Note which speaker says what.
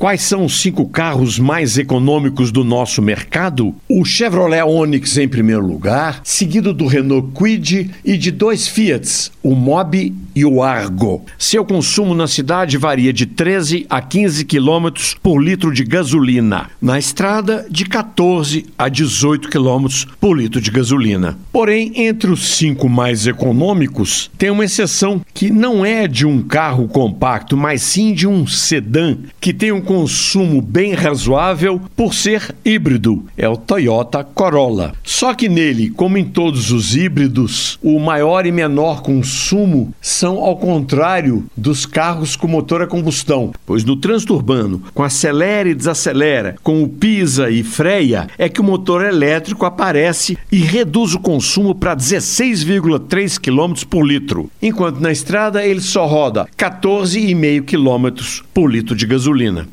Speaker 1: Quais são os cinco carros mais econômicos do nosso mercado? O Chevrolet Onix em primeiro lugar, seguido do Renault Kwid e de dois Fiats, o Mobi e o Argo. Seu consumo na cidade varia de 13 a 15 quilômetros por litro de gasolina. Na estrada, de 14 a 18 quilômetros por litro de gasolina. Porém, entre os cinco mais econômicos, tem uma exceção que não é de um carro compacto, mas sim de um sedã que tem um consumo bem razoável por ser híbrido. É o Toyota Corolla. Só que nele, como em todos os híbridos, o maior e menor consumo são ao contrário dos carros com motor a combustão, pois no trânsito urbano, com acelera e desacelera, com o pisa e freia, é que o motor elétrico aparece e reduz o consumo para 16,3 km por litro, enquanto na estrada ele só roda 14,5 km por litro de gasolina.